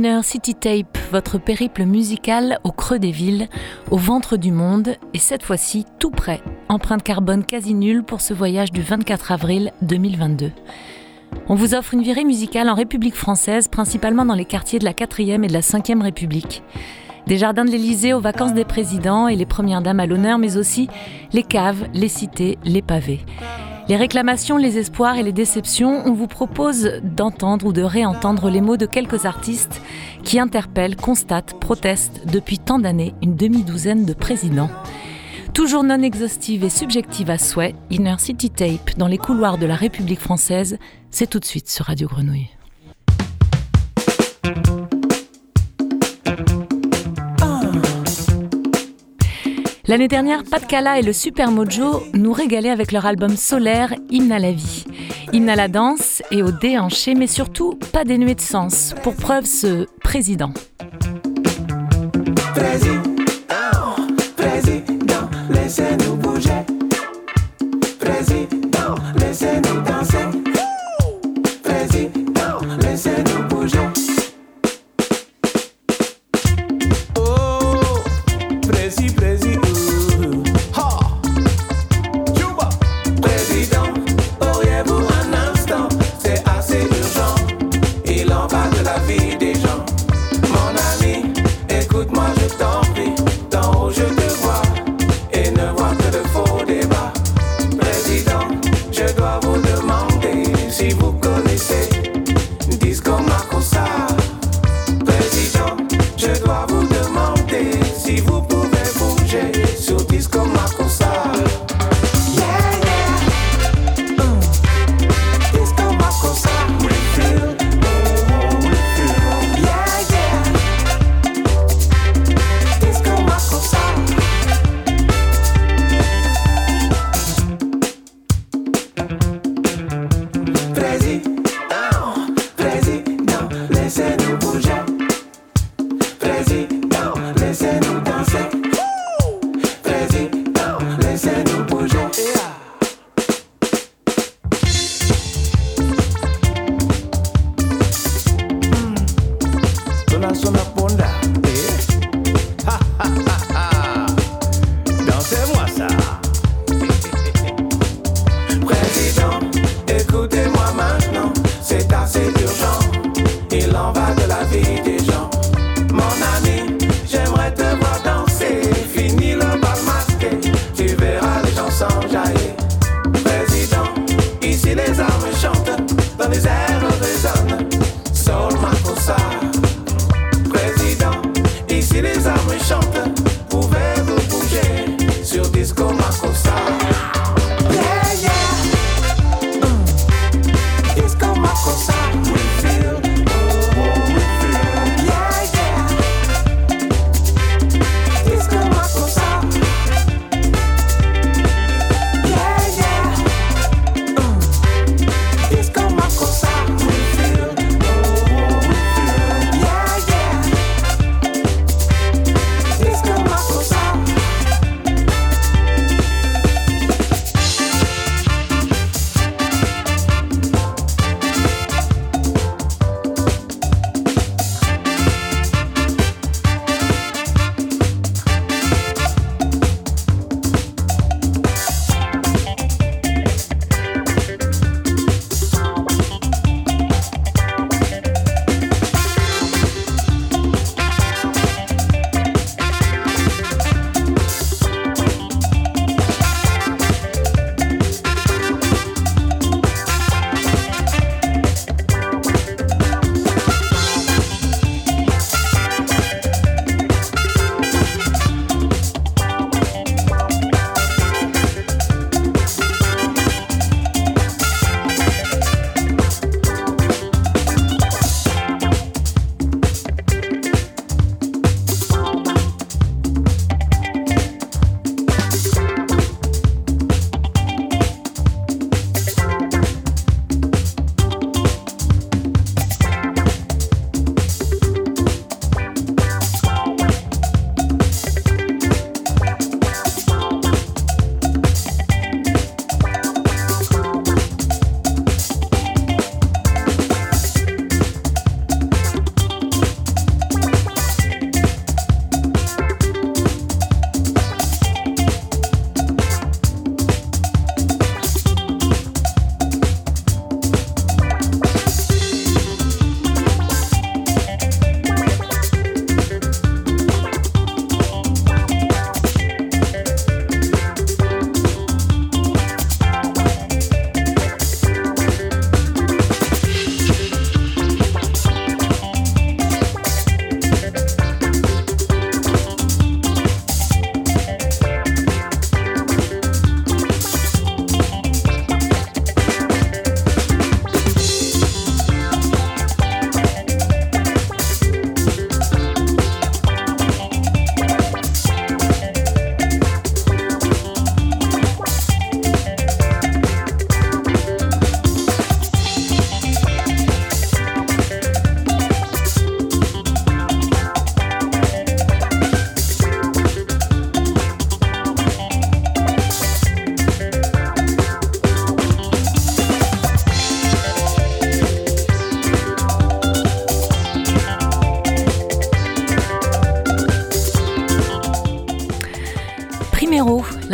Inner City Tape, votre périple musical au creux des villes, au ventre du monde, et cette fois-ci tout près, empreinte carbone quasi nulle pour ce voyage du 24 avril 2022. On vous offre une virée musicale en République française, principalement dans les quartiers de la 4e et de la 5e République. Des jardins de l'Élysée aux vacances des présidents et les premières dames à l'honneur, mais aussi les caves, les cités, les pavés. Les réclamations, les espoirs et les déceptions, on vous propose d'entendre ou de réentendre les mots de quelques artistes qui interpellent, constatent, protestent depuis tant d'années une demi-douzaine de présidents. Toujours non exhaustive et subjective à souhait, Inner City Tape dans les couloirs de la République française, c'est tout de suite sur Radio Grenouille. L'année dernière, Pat Cala et le Super Mojo nous régalaient avec leur album solaire Hymne à la vie. Hymne à la danse et au déhanché, mais surtout pas dénué de sens. Pour preuve, ce président.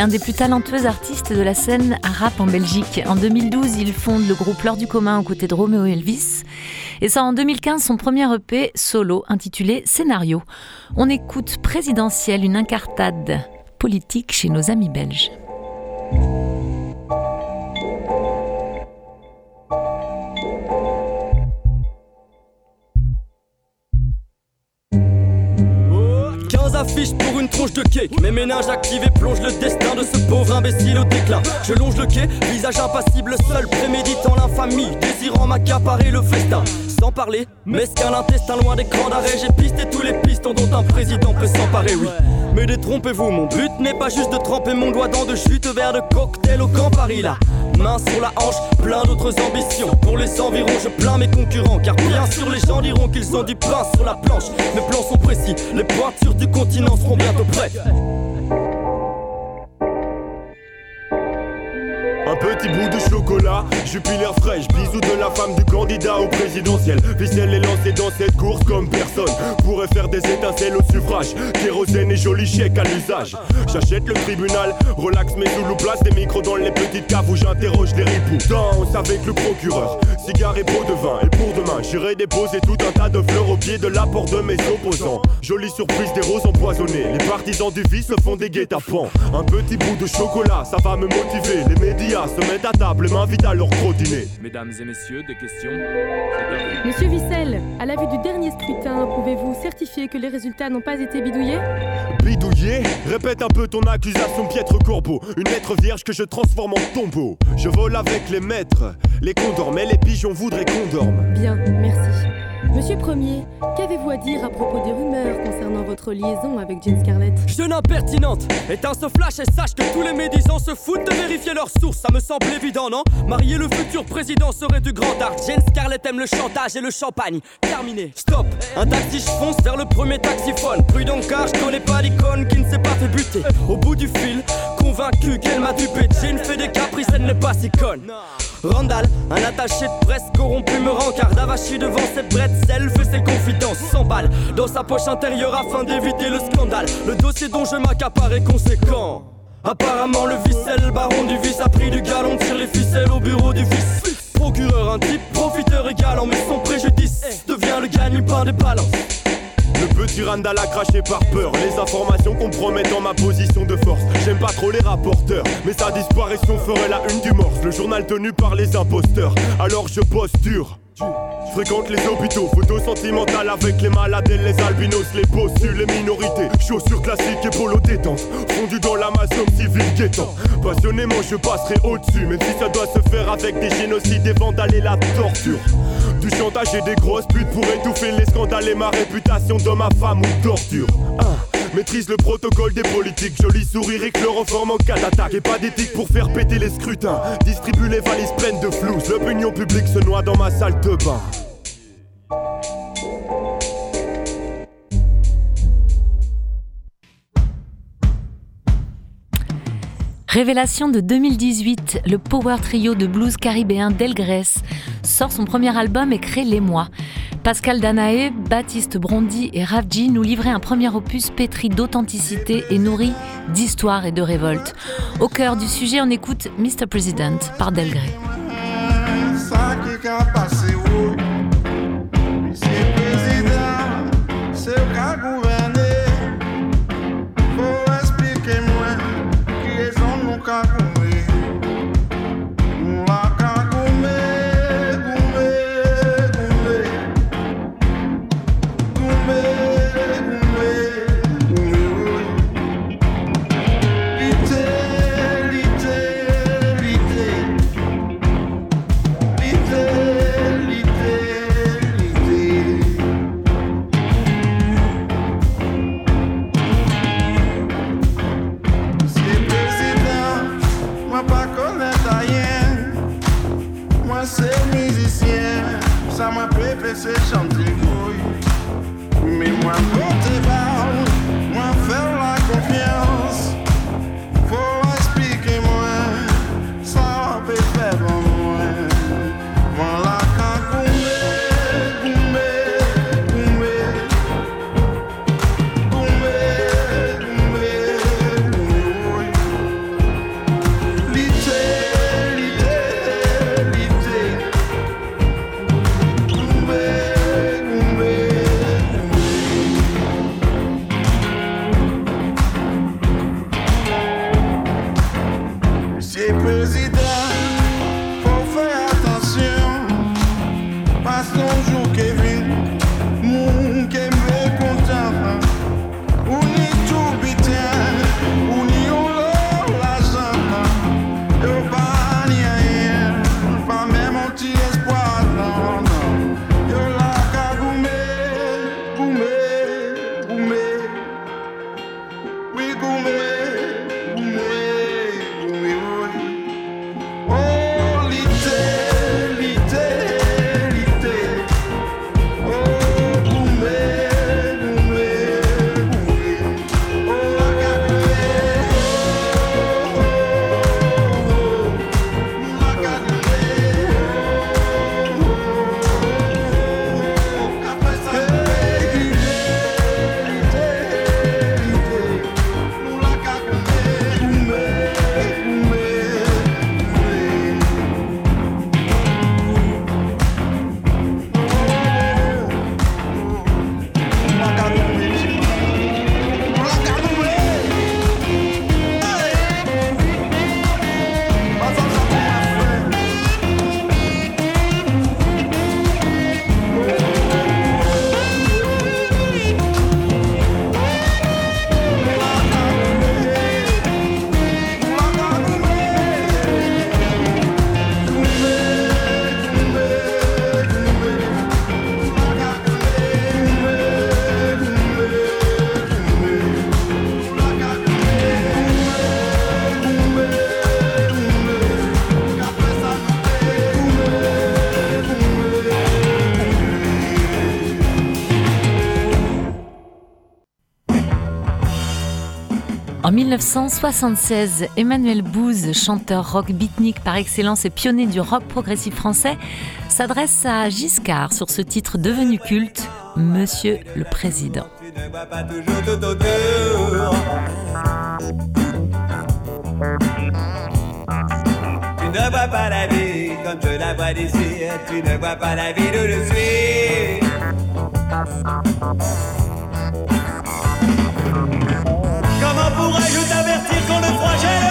L'un des plus talentueux artistes de la scène rap en Belgique. En 2012, il fonde le groupe L'heure du commun aux côtés de Romeo Elvis et sort en 2015 son premier EP solo intitulé Scénario. On écoute Présidentiel, une incartade politique chez nos amis belges. Parler, mesquin l'intestin loin des crans d'arrêt, j'ai pisté tous les pistons dont un président peut s'emparer, oui. Mais détrompez-vous, mon but n'est pas juste de tremper mon doigt dans de chute vers de cocktail au camp Paris là. Main sur la hanche, plein d'autres ambitions. Pour les environs, je plains mes concurrents. Car bien sûr, les gens diront qu'ils ont du pain sur la planche. Mes plans sont précis, les pointures du continent seront bientôt prêtes. Un petit bout de chocolat, jupilaire fraîche, bisous de la femme du candidat au présidentiel. Ficelle est lancée dans cette course comme personne pourrait faire des étincelles au suffrage. Kérosène et joli chèque à l'usage. J'achète le tribunal, relax mes zoulous, place des micros dans les petites caves où j'interroge les ripoux. Danse avec le procureur, cigare et pot de vin. Et pour demain, j'irai déposer tout un tas de fleurs au pied de la porte de mes opposants. Jolie surprise des roses empoisonnées. Les partisans du vice se font des guet-apens. Un petit bout de chocolat, ça va me motiver. Les médias se mettent à table et m'invitent à leur gros dîner. Mesdames et messieurs, des questions Monsieur Vissel, à la vue du dernier scrutin, pouvez-vous certifier que les résultats n'ont pas été bidouillés? Bidouillé Répète un peu ton accusation, piètre corbeau. Une lettre vierge que je transforme en tombeau. Je vole avec les maîtres, les condors, mais les pigeons voudraient qu'on dorme. Bien, merci. Monsieur Premier, qu'avez-vous à dire à propos des rumeurs concernant votre liaison avec Jane Scarlett? Jeune impertinente, éteins ce flash et sache que tous les médisants se foutent de vérifier leurs sources. Ça me semble évident, non? Marier le futur président serait du grand art. Jane Scarlett aime le chantage et le champagne. Terminé. Stop. Un taxi, je fonce vers le premier taxiphone. Prudent car je connais pas l'icône qui ne s'est pas fait buter. Au bout du fil, convaincu qu'elle m'a dupé. Jane fait des caprices, elle n'est pas si conne. Randall, un attaché de presse corrompu me rencard Davachi devant cette bretzel fait ses confidences 100 balles dans sa poche intérieure afin d'éviter le scandale. Le dossier dont je m'accapare est conséquent. Apparemment le vicelle, baron du vice. A pris du galon Tire les ficelles au bureau du vice. Procureur, un type profiteur égalant Mais son préjudice devient le gagne-pain des balances Le petit Randall a craché par peur. Les informations compromettant ma position de force. J'aime pas trop les rapporteurs, mais sa disparition ferait la une du morse. Le journal tenu par les imposteurs. Alors je. Je fréquente les hôpitaux, photos sentimentales avec les malades les albinos, les bossus, les minorités, chaussures classiques et polo détente, fondu dans l'Amazon civil guettant. Passionnément, je passerai au-dessus, même si ça doit se faire avec des génocides, des vandales et la torture. Du chantage et des grosses putes pour étouffer les scandales et ma réputation de ma femme ou torture. Maîtrise le protocole des politiques, joli sourire et chloroforme en cas d'attaque. Et pas d'éthique pour faire péter les scrutins. Distribue les valises pleines de flou. L'opinion publique se noie dans ma salle de bain. Révélation de 2018, le power trio de blues caribéen Delgrès sort son premier album et crée Les Mois. Pascal Danaé, Baptiste Brondy et Ravji nous livraient un premier opus pétri d'authenticité et nourri d'histoire et de révolte. Au cœur du sujet, on écoute Mr. President par Delgrès. Ça m'a préféré c'est chanter couille. Mais moi côté bas, 1976, Emmanuel Bouze, chanteur rock beatnik par excellence et pionnier du rock progressif français, s'adresse à Giscard sur ce titre devenu culte, Monsieur le Président. Tu ne vois pas la vie je la vois d'ici. Tu ne vois pas la vie d'où je suis. Quand le froid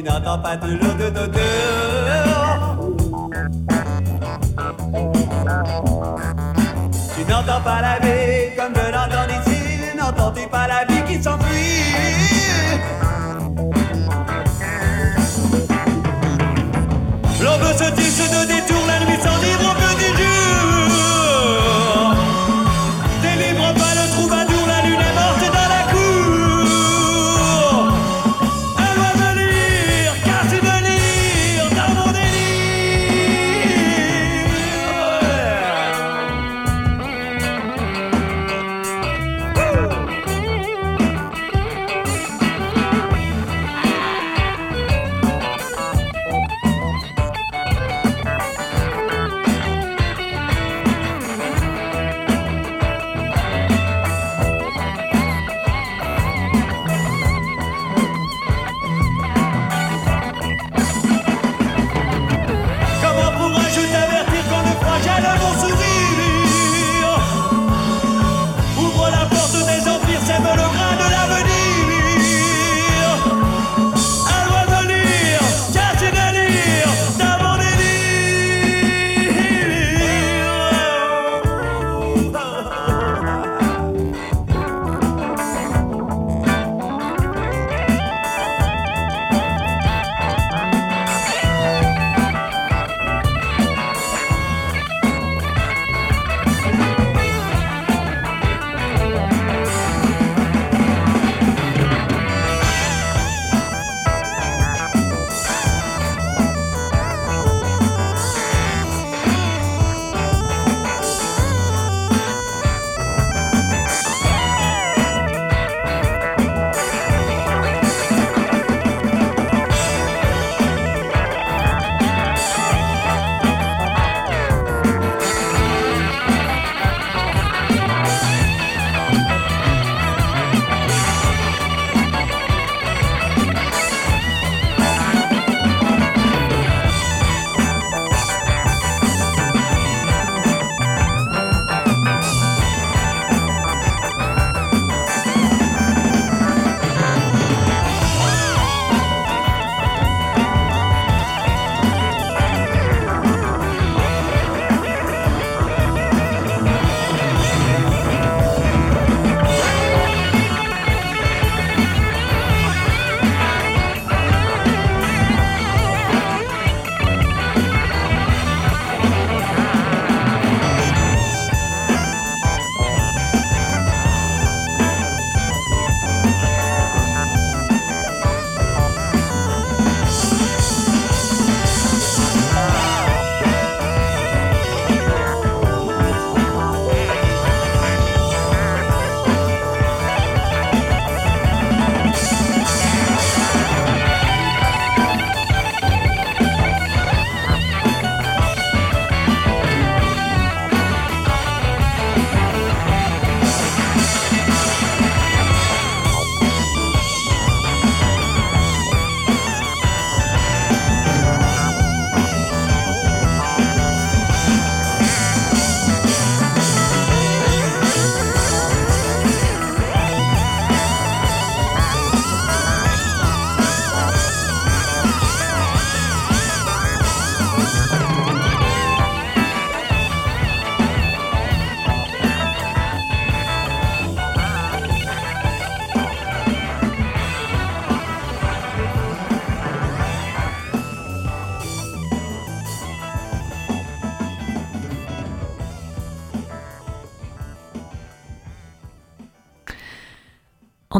tu n'entends pas toujours tout autour. Tu n'entends pas la vie comme je l'entends ici, n'entends-tu pas la vie?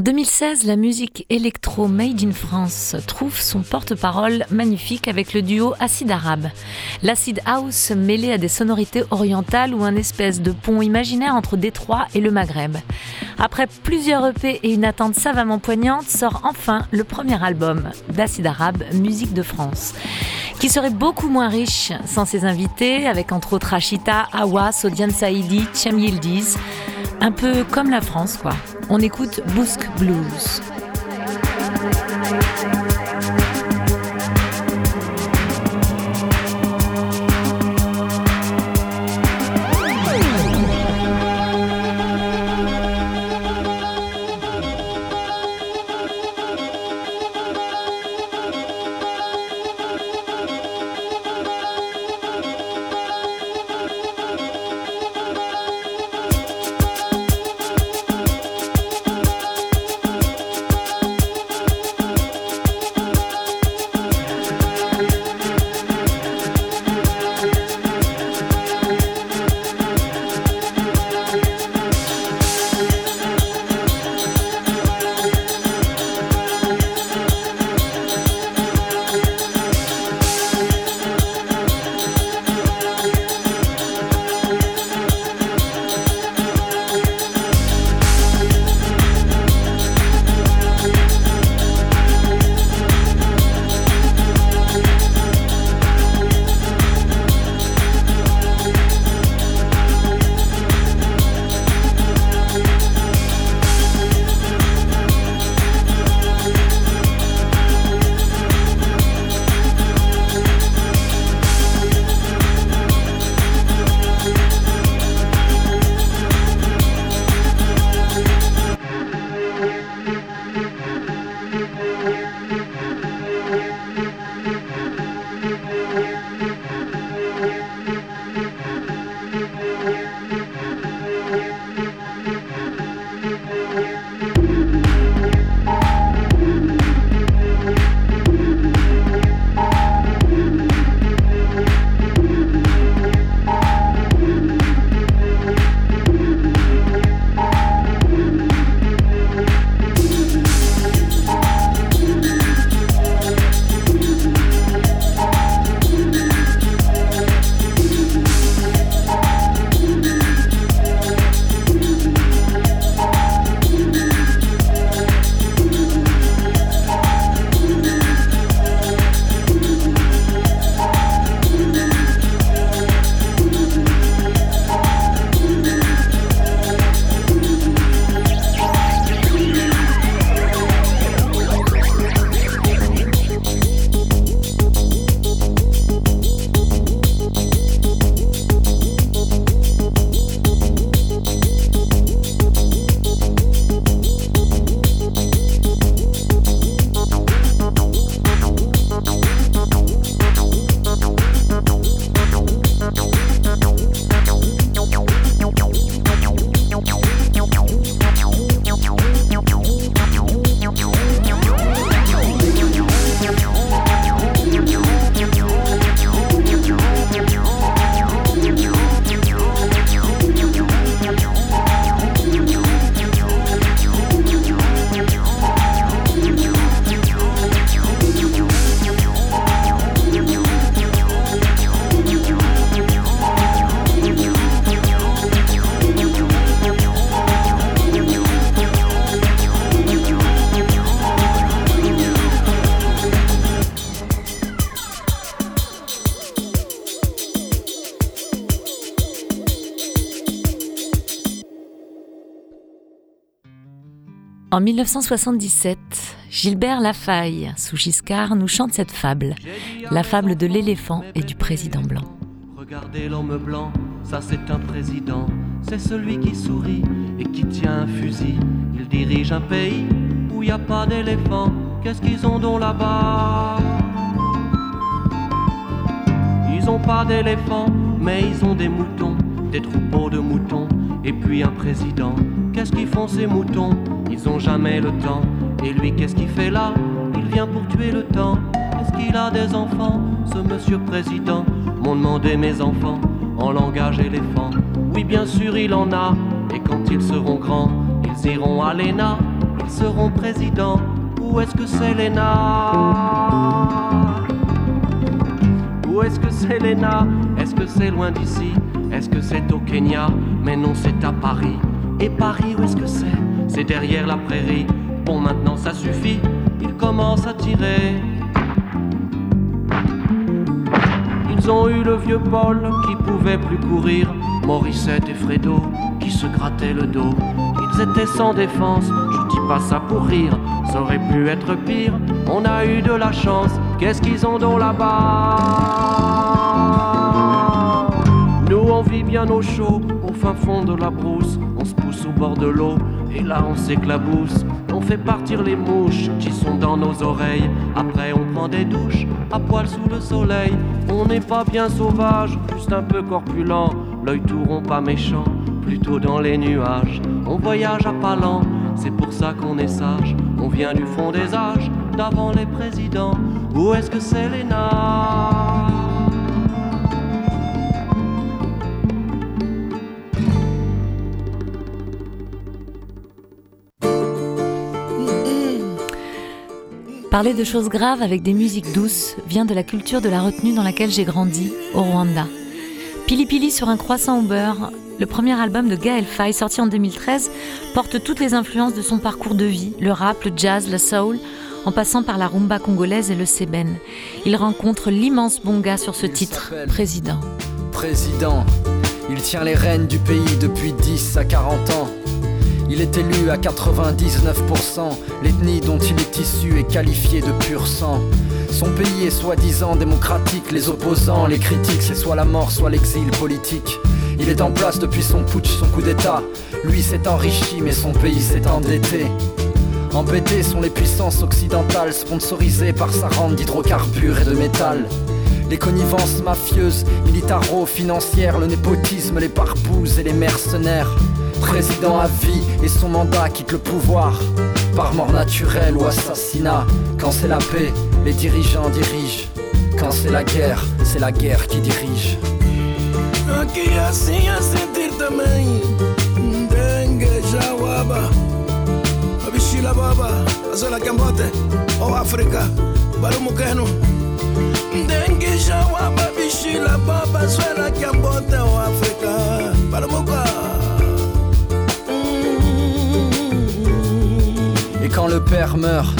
En 2016, la musique électro made in France trouve son porte-parole magnifique avec le duo Acid Arabe. L'acid house mêlé à des sonorités orientales ou un espèce de pont imaginaire entre Détroit et le Maghreb. Après plusieurs EP et une attente savamment poignante, sort enfin le premier album d'Acid Arabe, Musique de France, qui serait beaucoup moins riche sans ses invités, avec entre autres Rachita, Awa, Sodian Saidi, Chem Yildiz. Un peu comme la France, quoi. On écoute Bousk Blues. En 1977, Gilbert Lafaille, sous Giscard, nous chante cette fable, la fable de l'éléphant et du président blanc. Regardez l'homme blanc, ça c'est un président, c'est celui qui sourit et qui tient un fusil. Il dirige un pays où il n'y a pas d'éléphant, qu'est-ce qu'ils ont donc là-bas? Ils ont pas d'éléphant, mais ils ont des moutons, des troupeaux de moutons, et puis un président. Qu'est-ce qu'ils font ces moutons? Ils ont jamais le temps. Et lui, qu'est-ce qu'il fait là? Il vient pour tuer le temps. Est-ce qu'il a des enfants Ce monsieur président? M'ont demandé mes enfants en langage éléphant. Oui, bien sûr, il en a. Et quand ils seront grands, ils iront à l'ENA. seront présidents. Où est-ce que c'est Léna Où est-ce que c'est Léna Est-ce que c'est loin d'ici? Est-ce que c'est au Kenya? Mais non, c'est à Paris. Et Paris, où est-ce que c'est? C'est derrière la prairie. Bon, maintenant ça suffit. Il commence à tirer. Ils ont eu le vieux Paul qui pouvait plus courir, Morissette et Fredo qui se grattaient le dos. Ils étaient sans défense, je dis pas ça pour rire, ça aurait pu être pire. On a eu de la chance, qu'est-ce qu'ils ont dans là-bas? Nous on vit bien au chaud, au fin fond de la brousse, on se pousse au bord de l'eau, et là on s'éclabousse. On fait partir les mouches qui sont dans nos oreilles. Après, on prend des douches à poil sous le soleil. On n'est pas bien sauvage, juste un peu corpulent. L'œil tout rond, pas méchant, plutôt dans les nuages. On voyage à pas lent, c'est pour ça qu'on est sage. On vient du fond des âges, d'avant les présidents. Où est-ce que c'est les Parler de choses graves avec des musiques douces vient de la culture de la retenue dans laquelle j'ai grandi, au Rwanda. Pili Pili sur un croissant au beurre, le premier album de Gaël Faye sorti en 2013, porte toutes les influences de son parcours de vie, le rap, le jazz, le soul, en passant par la rumba congolaise et le sében. Il rencontre l'immense Bonga sur ce titre, Président. Président, il tient les rênes du pays depuis 10 à 40 ans. Il est élu à 99%, l'ethnie dont il est issu est qualifiée de pur sang. Son pays est soi-disant démocratique, les opposants, les critiques, c'est soit la mort, soit l'exil politique. Il est en place depuis son putsch, son coup d'état. Lui s'est enrichi, mais son pays s'est endetté. Embêtés sont les puissances occidentales, sponsorisées par sa rente d'hydrocarbures et de métal. Les connivences mafieuses, militaro-financières, le népotisme, les parpouses et les mercenaires. Président à vie et son mandat quitte le pouvoir par mort naturelle ou assassinat. Quand c'est la paix, les dirigeants dirigent. Quand c'est la guerre, c'est la guerre qui dirige. Aqui assim a sentir também Dengue, Jawaba Abishila Baba Azola Kambote O África Barumukeno Dengue, Et quand le père meurt,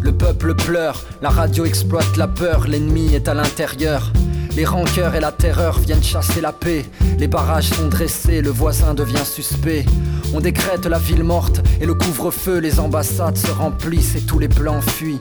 le peuple pleure, la radio exploite la peur, l'ennemi est à l'intérieur. Les rancœurs et la terreur viennent chasser la paix. Les barrages sont dressés, le voisin devient suspect. On décrète la ville morte et le couvre-feu, les ambassades se remplissent et tous les blancs fuient.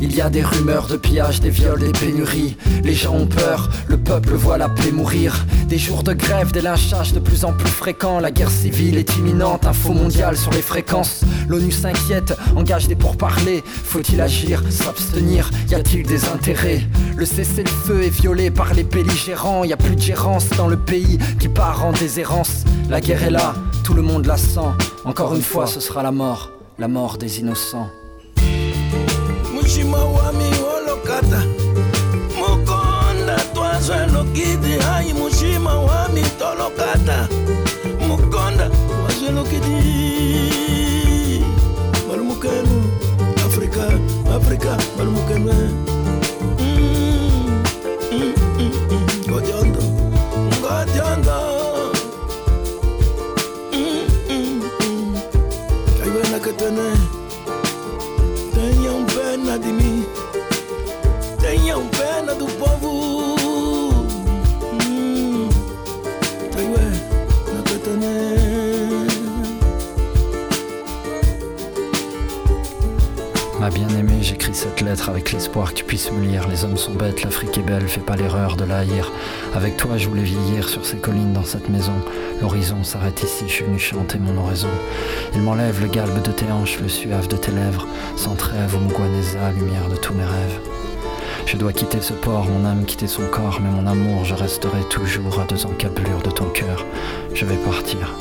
Il y a des rumeurs de pillage, des viols, des pénuries. Les gens ont peur, le peuple voit la paix mourir. Des jours de grève, des lynchages de plus en plus fréquents. La guerre civile est imminente, info mondiale sur les fréquences. L'ONU s'inquiète, engage des pourparlers. Faut-il agir, s'abstenir? Y a-t-il des intérêts? Le cessez-le-feu est violé par les belligérants. Y a plus de gérance dans le pays qui part en déshérence. La guerre est là, tout le monde la sent. Encore une fois, ce sera la mort, la mort des innocents. Mushima wami olokata Mukonda twazwe lokidi Hai mushima wami tolokata avec l'espoir que tu puisses me lire. Les hommes sont bêtes, l'Afrique est belle, fais pas l'erreur de la haïr. Avec toi, je voulais vieillir sur ces collines dans cette maison. L'horizon s'arrête ici, je suis venu chanter mon oraison. Il m'enlève le galbe de tes hanches, le suave de tes lèvres, sans trêve, au lumière de tous mes rêves. Je dois quitter ce port, mon âme quitter son corps, mais mon amour, je resterai toujours à deux encablures de ton cœur. Je vais partir.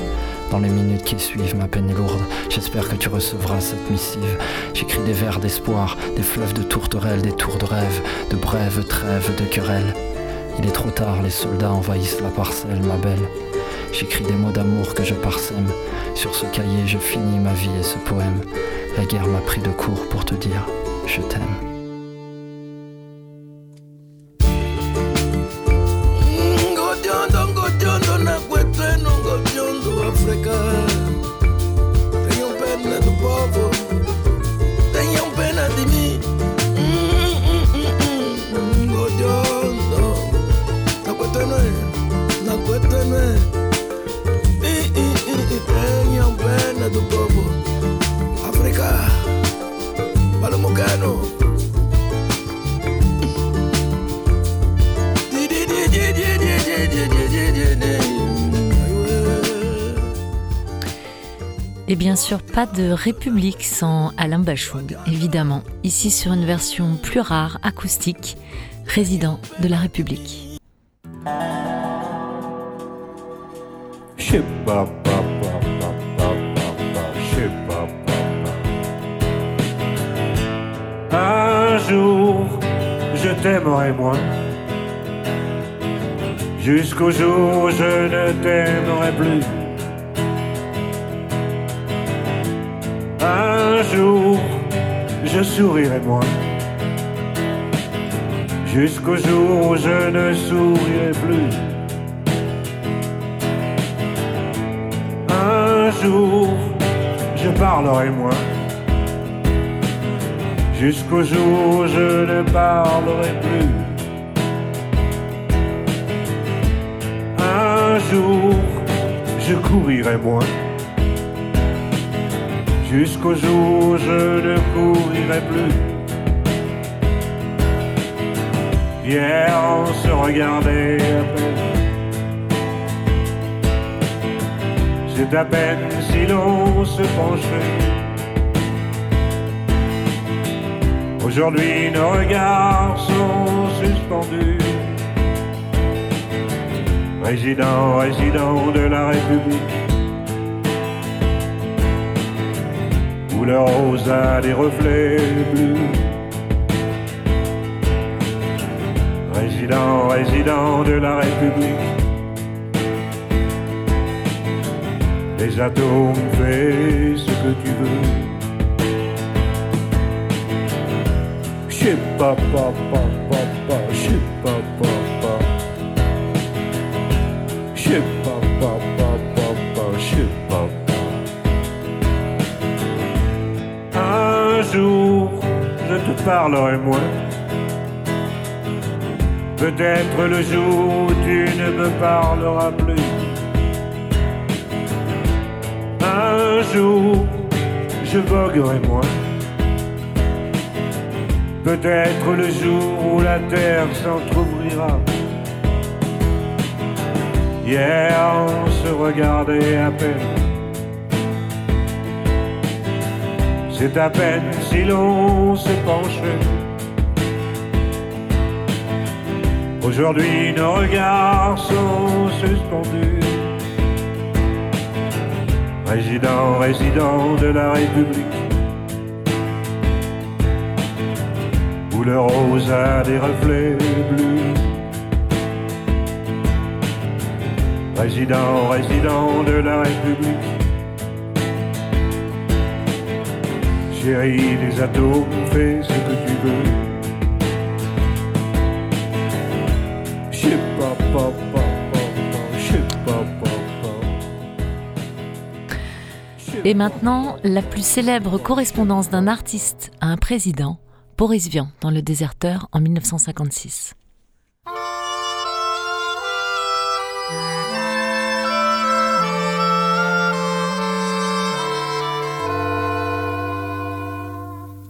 Dans les minutes qui suivent, ma peine lourde. J'espère que tu recevras cette missive. J'écris des vers d'espoir, des fleuves de tourterelles, des tours de rêve, de brèves trêves de querelles. Il est trop tard, les soldats envahissent la parcelle, ma belle. J'écris des mots d'amour que je parsème. Sur ce cahier, je finis ma vie et ce poème. La guerre m'a pris de court pour te dire je t'aime. Pas de République sans Alain Bachung, évidemment. Ici sur une version plus rare, acoustique, Résident de la République. Un jour, je t'aimerai moins. Jusqu'au jour où je ne t'aimerai plus. Un jour, je sourirai moins. Jusqu'au jour où je ne sourirai plus. Un jour, je parlerai moins. Jusqu'au jour où je ne parlerai plus. Un jour, je courirai moins jusqu'au jour où je ne courirai plus. Hier on se regardait à peine. C'est à peine si l'on se penchait. Aujourd'hui nos regards sont suspendus. Résident, résident de la République. Le rose a des reflets bleus. Résident, résident de la République. Les atomes, fais ce que tu veux. Je pas, pas, pas, pas, pas, je pas, pas, pas. Pas, pas, parlerai moins. Peut-être le jour où tu ne me parleras plus. Un jour, je voguerai moins. Peut-être le jour où la terre s'entr'ouvrira. Hier, on se regardait à peine. C'est à peine si l'on se penche. Aujourd'hui, nos regards sont suspendus. Résident, résident de la République. Où le rose a des reflets bleus. Résident, résident de la République. Chérie, les atomes, fais ce que tu veux. Et maintenant, la plus célèbre correspondance d'un artiste à un président, Boris Vian, dans Le Déserteur en 1956.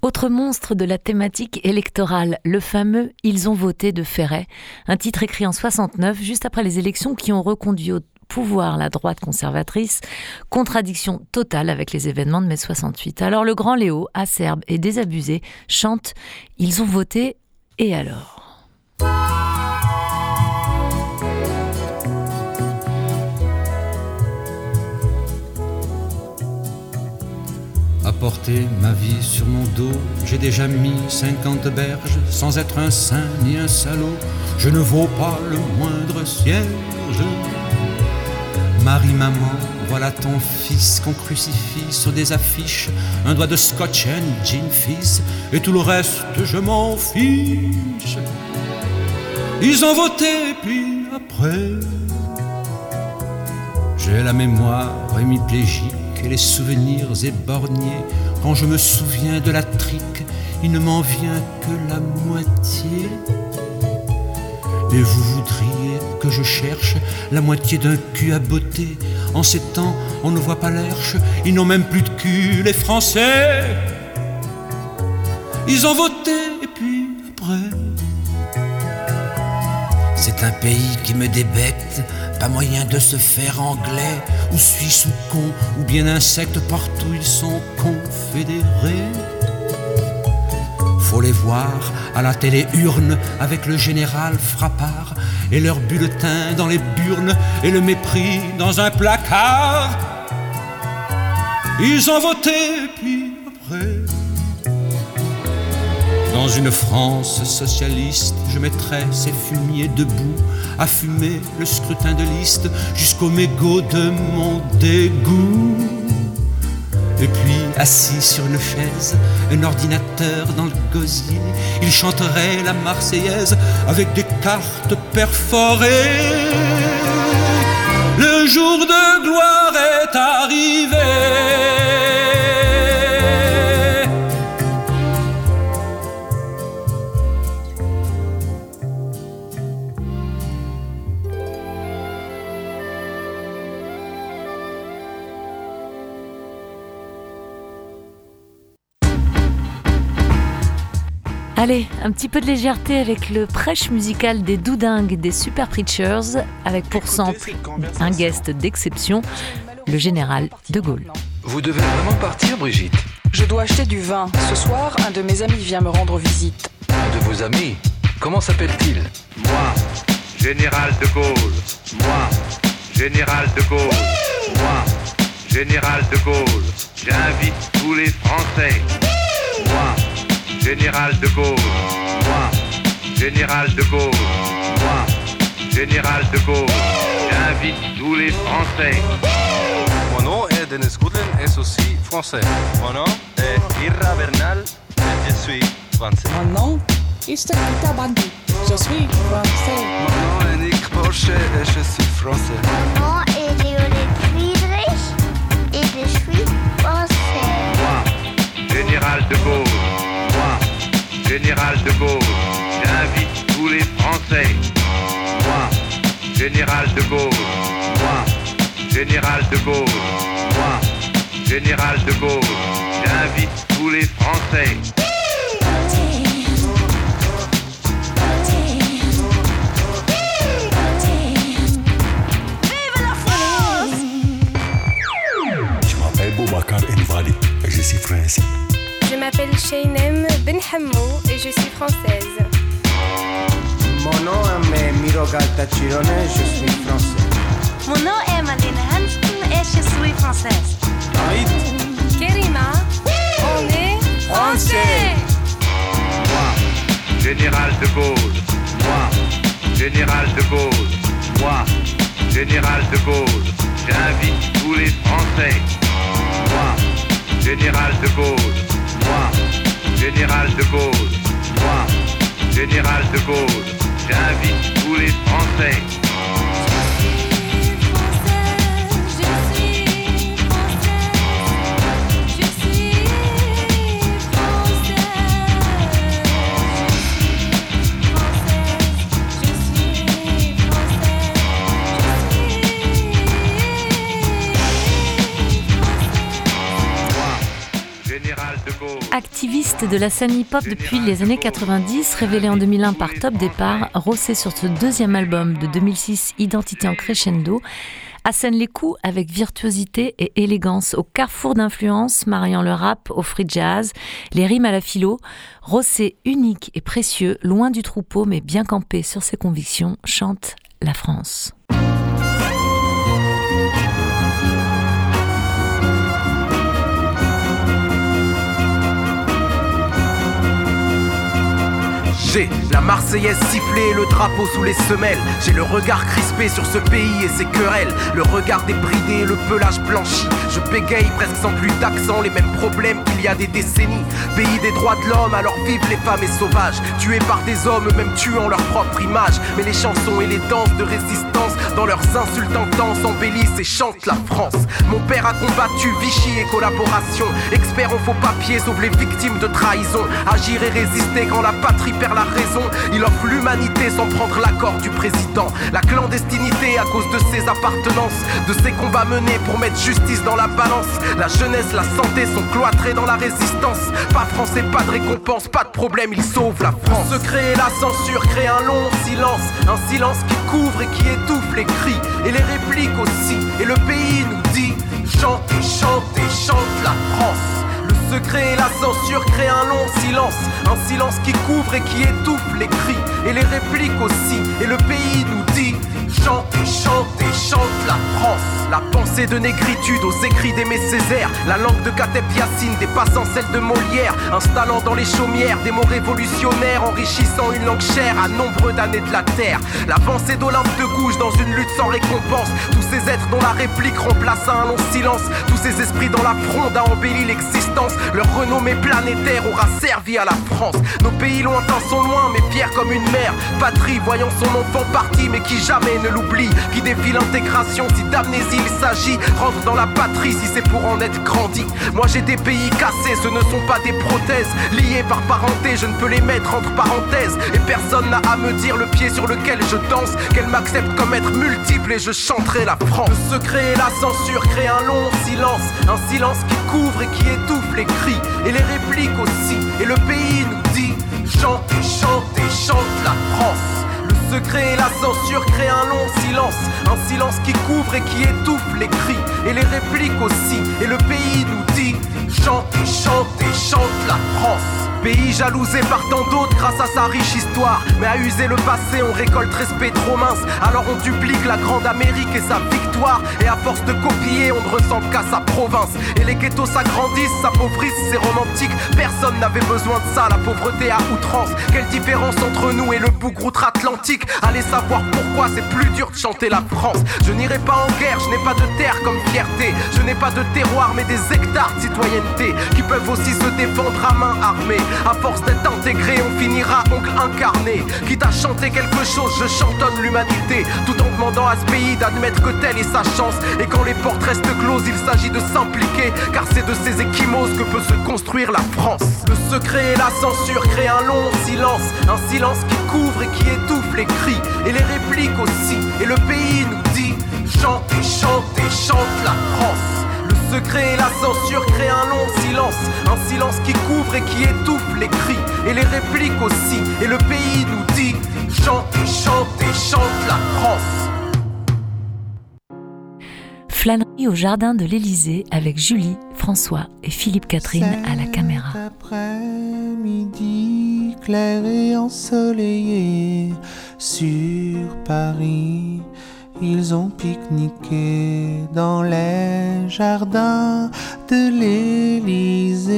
Autre monstre de la thématique électorale, le fameux Ils ont voté de Ferret, un titre écrit en 69, juste après les élections qui ont reconduit au pouvoir la droite conservatrice, contradiction totale avec les événements de mai 68. Alors le grand Léo, acerbe et désabusé, chante Ils ont voté et alors? Porter ma vie sur mon dos. J'ai déjà mis cinquante berges sans être un saint ni un salaud. Je ne vaux pas le moindre cierge. Marie, maman, voilà ton fils qu'on crucifie sur des affiches. Un doigt de scotch and gin fils, et tout le reste, je m'en fiche. Ils ont voté, puis après, j'ai la mémoire hémiplégique et les souvenirs éborgnés. Quand je me souviens de la trique, il ne m'en vient que la moitié. Et vous voudriez que je cherche la moitié d'un cul à beauté. En ces temps, on ne voit pas l'herche, ils n'ont même plus de cul, les Français. Ils ont voté, un pays qui me débecte, pas moyen de se faire anglais, ou suisse ou con, ou bien insecte, partout ils sont confédérés. Faut les voir à la télé urne avec le général Frappard et leur bulletin dans les burnes et le mépris dans un placard. Ils ont voté, puis après. Dans une France socialiste, je mettrais ces fumiers debout à fumer le scrutin de liste jusqu'au mégot de mon dégoût. Et puis, assis sur une chaise, un ordinateur dans le gosier, il chanterait la Marseillaise avec des cartes perforées. Le jour de gloire est arrivé. Allez, un petit peu de légèreté avec le prêche musical des doudingues des Super Preachers, avec pour centre un guest d'exception, le général de Gaulle. Vous devez vraiment partir, Brigitte Je dois acheter du vin. Ce soir, un de mes amis vient me rendre visite. Un de vos amis? Comment s'appelle-t-il? Moi, général de Gaulle. Moi, général de Gaulle. Moi, général de Gaulle. J'invite tous les Français. Général de Gaulle. Moi, général de Gaulle. Moi, général de Gaulle. J'invite tous les Français. Mon nom est Denis Goodlin et aussi français. Mon nom est Irra Bernal et je suis français. Mon nom est Peter Bandi. Je suis français. Mon nom est Nick Porsche et je suis français. Mon nom est Léonie Friedrich et je suis français. Moi, général de Gaulle. Général de Gaulle. J'invite tous les Français. Moi, général de Gaulle. Moi, général de Gaulle. Moi, général de Gaulle. J'invite tous les Français. Je m'appelle Boubacar Envali et je suis français. Je m'appelle Shainem Benhamou et je suis française. Mon nom est Miro Galtachirone et je suis français. Mon nom est Madeleine Hanston et je suis française. Kerima, on est français. Moi, général de Gaulle. Moi, général de Gaulle. Moi, général de Gaulle. J'invite tous les Français. Moi, général de Gaulle. Général de Gaulle. Moi, général de Gaulle. J'invite tous les Français. Activiste de la scène hip-hop depuis les années 90, révélé en 2001 par Top Départ, rossé sur ce deuxième album de 2006, Identité en crescendo, assène les coups avec virtuosité et élégance au carrefour d'influences, mariant le rap au free jazz, les rimes à la philo. Rossé unique et précieux, loin du troupeau mais bien campé sur ses convictions, chante la France. J'ai la Marseillaise sifflée, le drapeau sous les semelles. J'ai le regard crispé sur ce pays et ses querelles. Le regard débridé, le pelage blanchi. Je bégaye presque sans plus d'accent, les mêmes problèmes qu'il y a des décennies. Pays des droits de l'homme, alors vivent les femmes et sauvages. Tués par des hommes, même tuant leur propre image. Mais les chansons et les danses de résistance, dans leurs insultantes danses, embellissent et chantent la France. Mon père a combattu Vichy et collaboration. Expert en faux papiers, sauve les victimes de trahison. Agir et résister quand la patrie perd raison. Il offre l'humanité sans prendre l'accord du président. La clandestinité à cause de ses appartenances, de ses combats menés pour mettre justice dans la balance. La jeunesse, la santé sont cloîtrés dans la résistance. Pas français, pas de récompense, pas de problème, il sauve la France. Le secret et la censure créent un long silence. Un silence qui couvre et qui étouffe les cris et les répliques aussi. Et le pays nous dit chantez, chantez, chante la France. Secret et la censure créent un long silence, un silence qui couvre et qui étouffe les cris et les répliques aussi. Et le pays nous dit chantez, chantez, chante la France. La pensée de négritude aux écrits d'Aimé Césaire, la langue de Kateb Yassine dépassant celle de Molière, installant dans les chaumières des mots révolutionnaires, enrichissant une langue chère à nombreux d'années de la terre. L'avancée d'Olympe de Gouges dans une lutte sans récompense, tous ces êtres dont la réplique remplaça un long silence, tous ces esprits dans la fronde a embelli l'existence, leur renommée planétaire aura servi à la France. Nos pays lointains sont loin, mais fiers comme une mère, patrie voyant son enfant parti, mais qui jamais ne l'oublie, qui défie l'intégration si d'amnésie il s'agit, rentre dans la patrie si c'est pour en être grandi. Moi j'ai des pays cassés, ce ne sont pas des prothèses, liées par parenté, je ne peux les mettre entre parenthèses, et personne n'a à me dire le pied sur lequel je danse, qu'elle m'accepte comme être multiple et je chanterai la France. Le secret et la censure créent un long silence, un silence qui couvre et qui étouffe les cris, et les répliques aussi, et le pays nous dit chante secret et la censure créent un long silence. Un silence qui couvre et qui étouffe les cris et les répliques aussi. Et le pays nous dit Chantez, chantez, chante la France. Pays jalousé par tant d'autres grâce à sa riche histoire. Mais à user le passé, on récolte respect trop mince. Alors on duplique la grande Amérique et sa victoire. Et à force de copier, on ne ressent qu'à sa province. Et les ghettos s'agrandissent, s'appauvrissent, c'est romantique. Personne n'avait besoin de ça, la pauvreté à outrance. Quelle différence entre nous et le bougre outre-Atlantique Allez savoir pourquoi c'est plus dur de chanter la France. Je n'irai pas en guerre, je n'ai pas de terre comme fierté. Je n'ai pas de terroir, mais des hectares de citoyenneté qui peuvent aussi se défendre à main armée. À force d'être intégré, on finira oncle incarné. Quitte à chanter quelque chose, je chantonne l'humanité. Tout en demandant à ce pays d'admettre que telle est sa chance. Et quand les portes restent closes, il s'agit de s'impliquer. Car c'est de ces échymoses que peut se construire la France. Le secret et la censure créent un long silence. Un silence qui couvre et qui étouffe les cris. Et les répliques aussi. Et le pays nous dit Chantez, chantez, chante la France secret et la censure créent un long silence. Un silence qui couvre et qui étouffe les cris et les répliques aussi. Et le pays nous dit Chantez, chantez, chante la France. Flânerie au jardin de l'Élysée avec Julie, François et Philippe Catherine à la caméra. après-midi clair et ensoleillé sur Paris ils ont pique-niqué dans les jardins de l'Élysée.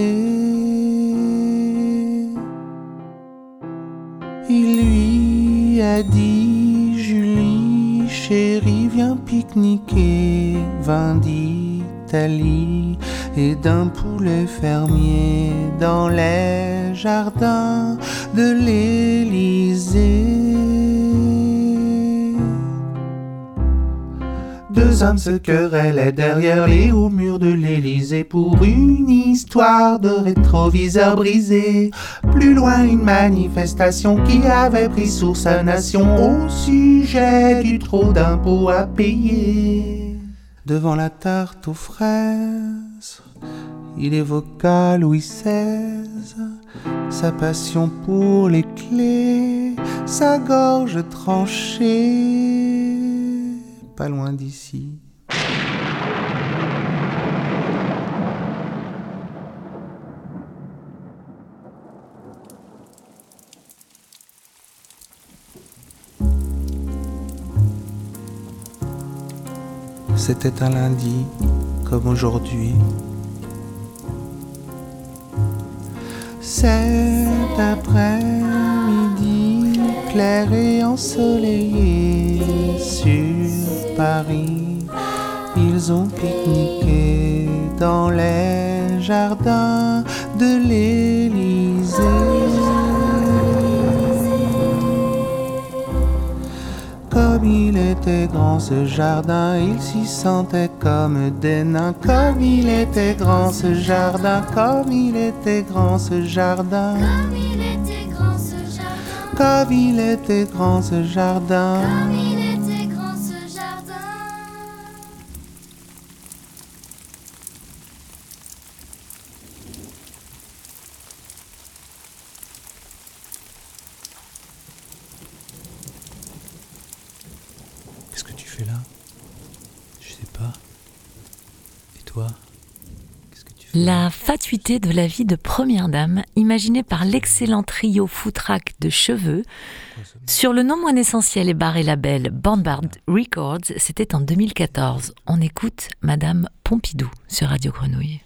Il lui a dit, Julie, chérie, viens pique-niquer, vin d'Italie et d'un poulet fermier dans les jardins de l'Élysée. Deux hommes se querellaient derrière les hauts murs de l'Élysée pour une histoire de rétroviseur brisé. Plus loin, une manifestation qui avait pris sur sa nation au sujet du trop d'impôts à payer. Devant la tarte aux fraises, il évoqua Louis XVI, sa passion pour les clés, sa gorge tranchée loin d'ici. C'était un lundi, comme aujourd'hui. Cet après-midi, clair et ensoleillé sur Paris, ils ont pique-niqué dans les jardins de l'Élysée. Comme il était grand ce jardin, il s'y sentait comme des nains. Comme il était grand ce jardin, comme il était grand ce jardin. Jardin. Comme il était grand ce La fatuité de la vie de première dame, imaginée par l'excellent trio foutraque de cheveux, sur le non moins essentiel et barré label Bombard Records, c'était en 2014. On écoute Madame Pompidou sur Radio Grenouille.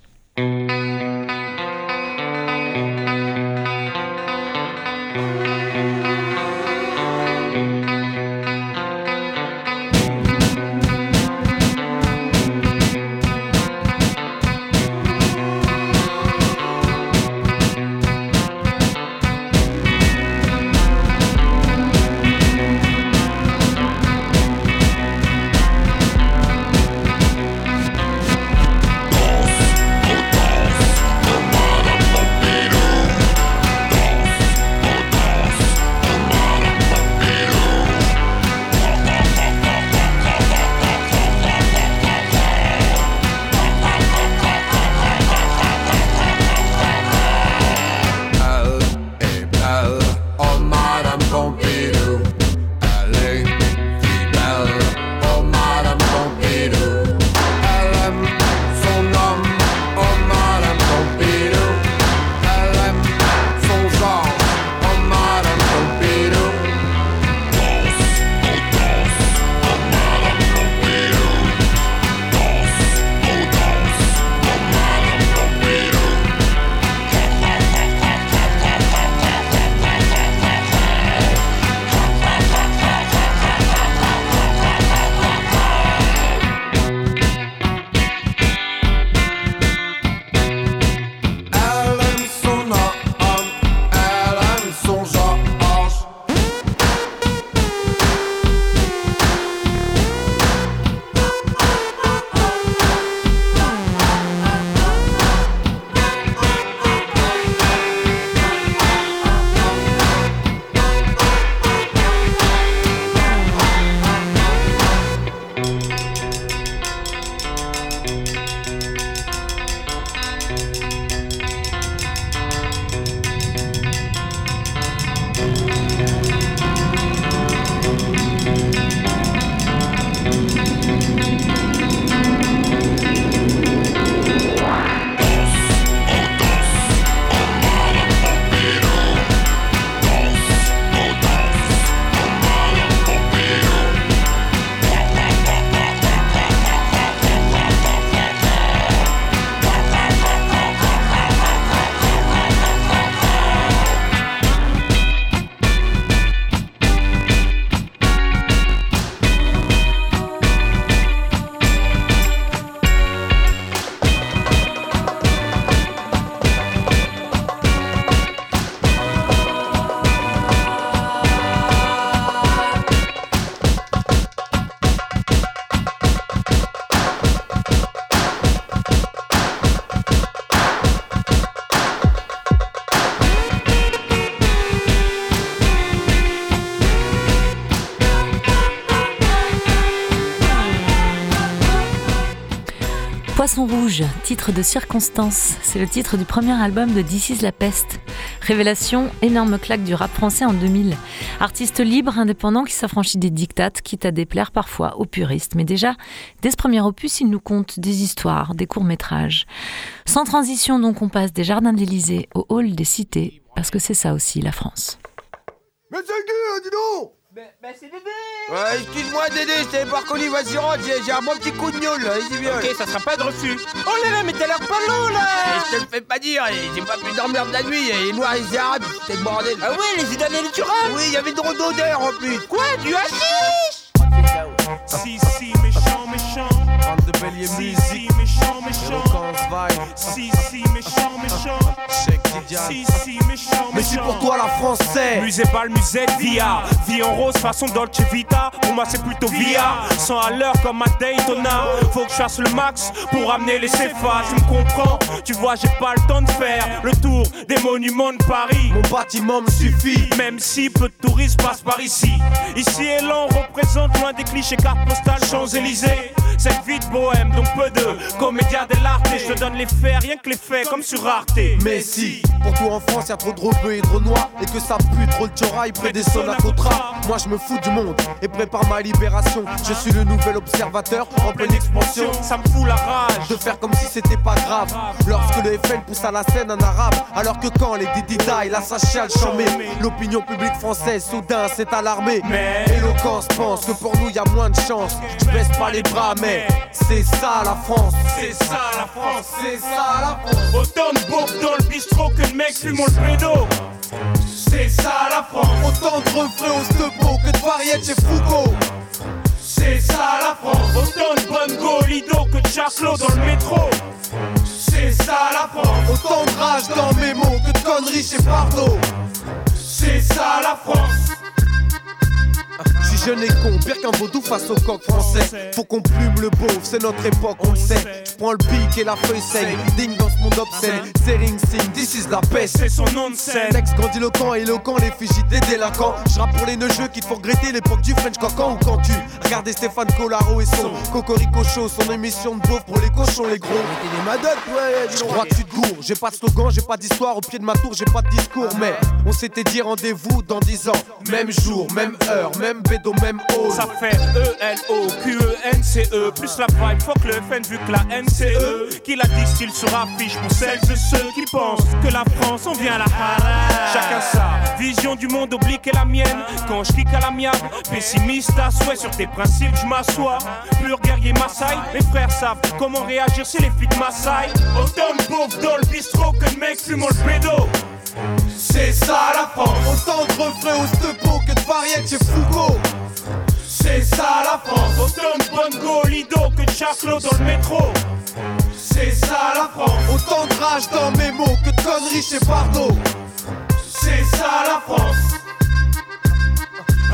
Rouge, titre de circonstance, c'est le titre du premier album de is la peste. Révélation, énorme claque du rap français en 2000. Artiste libre, indépendant qui s'affranchit des dictates, quitte à déplaire parfois aux puristes. Mais déjà, dès ce premier opus, il nous conte des histoires, des courts-métrages. Sans transition donc, on passe des jardins d'Élysée au hall des cités, parce que c'est ça aussi la France. Dis donc bah, c'est Dédé. Ouais, excuse-moi Dédé, je t'avais pas reconnu, vas-y rentre, j'ai un bon petit coup de gnôle, vas-y viens. Ok, ça sera pas de refus. Oh là là, mais t'as l'air pas long là. Je te le fais pas dire, j'ai pas pu dormir de la nuit, les noirs et les arabes, c'était le bordel. Ah ouais, les idées et les turabes Oui, il y avait trop d'odeur en plus. Quoi, du hashish Si, si, méchant, méchant. Bélier Si, si, méchant, méchant. Si, si, méchant, méchant Si, si, méchant, Mais c'est pour toi la française Musée bal, musée via Vie en rose façon Dolce Vita. Pour moi c'est plutôt via. 100 à l'heure comme à Daytona. Faut que je fasse le max pour amener les CFA Tu me comprends. Tu vois j'ai pas le temps de faire Le tour des monuments de Paris. Mon bâtiment me suffit. Même si peu de touristes passent par ici. Ici et là on représente loin des clichés. Cartes postales Champs-Élysées. Cette vie de bohème donc peu de comédia dell'arte Je te donne les faits rien que les faits comme sur Arte. Mais si pour tout en France y'a trop de rebeux et de renois Et que ça pue trop le tchorail près des Sonacotra. Moi je me fous du monde et prépare ma libération. Je suis le nouvel observateur en pleine expansion. Ça me fout la rage. De faire comme si c'était pas grave. Lorsque le FN pousse à la scène un arabe. Alors que quand les Didi die, la Sacha chamé L'opinion publique française soudain s'est alarmée. Éloquence pense que pour nous y a moins de chance. Je baisse pas les bras mais c'est ça la France. C'est ça la France. C'est ça la France. Autant de dans le bistrot que de mecs fument le pédo C'est ça la France. Autant de refrains au stepo que de variétés chez Foucault. C'est ça la France. Autant de bonnes Lido que de Chaclo dans le métro. C'est ça la France. Autant de rage dans mes mots que de conneries chez Bardot C'est ça la France je suis jeune et con, pire qu'un vaudou face au coq français. Faut qu'on plume le beauf, c'est notre époque, on le sait. J'prends le pic et la feuille saigne, digne dans ce monde obscène. Sering sing, this is la peste. C'est son nom de scène. Texte grandiloquent, éloquent, l'effigie des délinquants. J'rappe pour les neugeux qui te font regretter l'époque du French Cocan ou quand tu regardais Stéphane Collaro et son Cocorico Show, son émission de beauf pour les cochons, les gros. Et les madocs, ouais, Je crois que tu te gourres, j'ai pas de slogan, j'ai pas d'histoire, au pied de ma tour, j'ai pas de discours. Mais on s'était dit rendez-vous dans 10 ans, même jour, même heure, même bédo, même hall. Ça fait E-L-O-Q-E-N-C-E Plus la vibe, fuck le FN vu que la N c'est eux Qui la distille sur affiche pour celles et ceux qui pensent que la France on vient la harage Chacun sa vision du monde oblique et la mienne. Quand je clique à l'amiable, pessimiste à souhait sur tes principes je m'assois. Pur guerrier Maasai, mes frères savent comment réagir c'est les de Maasai. Autant de beauf dans le bistrot que de mecs fumant le pédo C'est ça la France Autant de refrains au stepo que de variétés chez Foucault. C'est ça la France Autant de bongo lido que de chaclo dans le métro. C'est ça la France Autant de rage dans mes mots que de conneries chez Bardot. C'est ça la France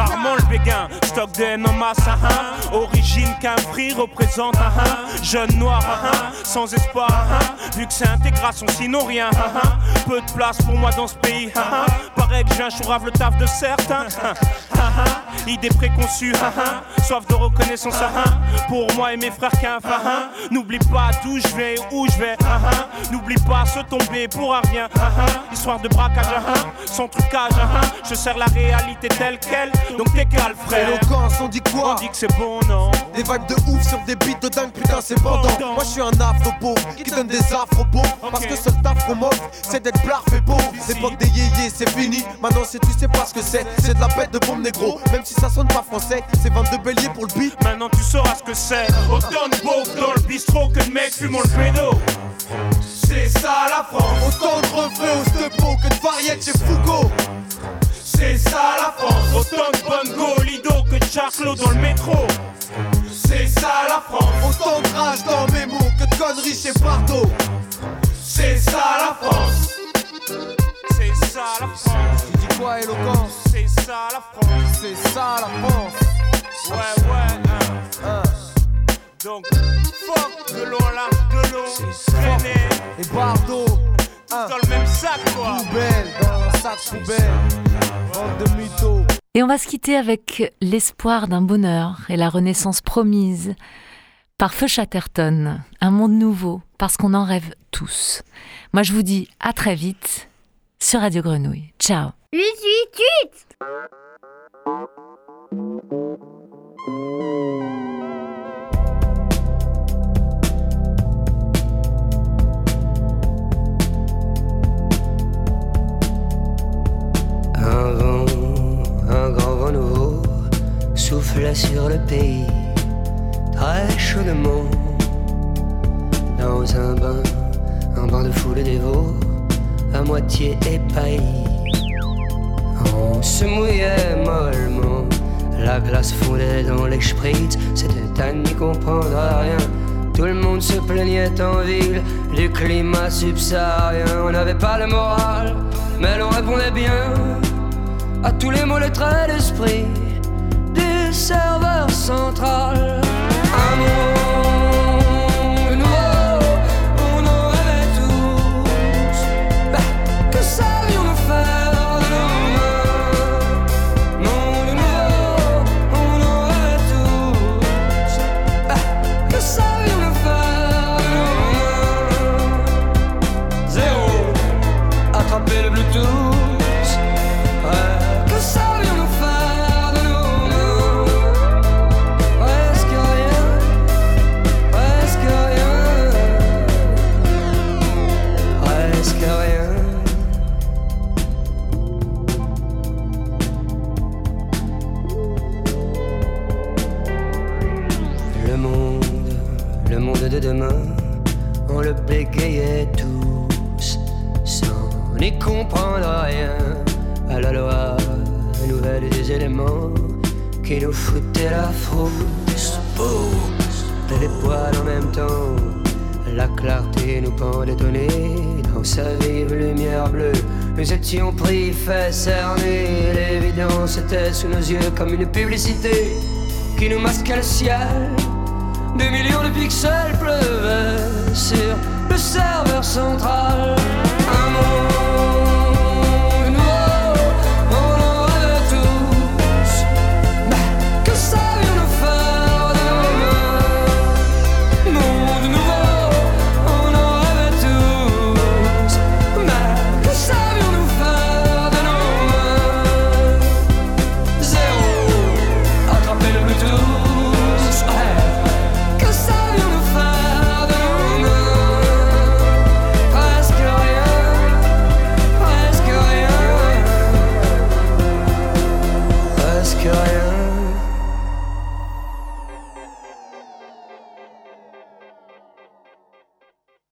Rarement le béguin, stock de haine en masse, ah, ah. origine qu'un prix représente, ah, ah. jeune noir, ah, ah. sans espoir, ah, ah. vu que c'est intégration sinon rien, ah, ah. peu de place pour moi dans ce pays, ah, ah. pareil que j'ai un chourave le taf de certains, ah, ah. ah. idée préconçue, ah, ah. soif de reconnaissance, ah, ah. pour moi et mes frères qu'un, ah, ah. n'oublie pas d'où je vais, où je vais, ah, ah. n'oublie pas se tomber pour un rien, ah, ah. histoire de braquage, ah, ah. sans trucage, ah, ah. je sers la réalité telle qu'elle. Donc t'es calme frère. Éloquence on dit quoi On dit que c'est bon non. Des vibes de ouf sur des beats de dingue putain c'est bandant Moi je suis un afro qui donne des afro beaux Parce que seul taf qu'on m'offre c'est d'être blarf et beau. L'époque des yéyés c'est fini. Maintenant si tu sais pas ce que c'est. C'est de la bête de bombe négro. Même si ça sonne pas français C'est 22 béliers pour le beat. Maintenant tu sauras ce que c'est. Autant de beauf dans le bistrot que de mecs fumant le pédo. C'est ça la France. Autant de refrains de dans le métro. C'est ça la France. Autant de rage dans mes mots que de conneries chez Bardot C'est ça la France. C'est ça la France. Tu dis quoi éloquence? C'est ça la France. C'est ça la France. Ouais ouais hein. Hein. Donc fuck de l'eau là de l'eau. Et Bardot hein. Dans le même sac quoi. Poubelle dans un sac poubelle et on va se quitter avec l'espoir d'un bonheur et la renaissance promise par Feu Chatterton, un monde nouveau, parce qu'on en rêve tous. Moi je vous dis à très vite sur Radio Grenouille. Ciao 8, soufflait sur le pays, très chaudement, dans un bain, un bain de foule dévot, à moitié épaillis. On se mouillait mollement, la glace fondait dans les spritz, c'était à n'y comprendre rien. Tout le monde se plaignait en ville du climat subsaharien. On n'avait pas le moral, mais l'on répondait bien à tous les mots, les traits d'esprit serveur central. yeah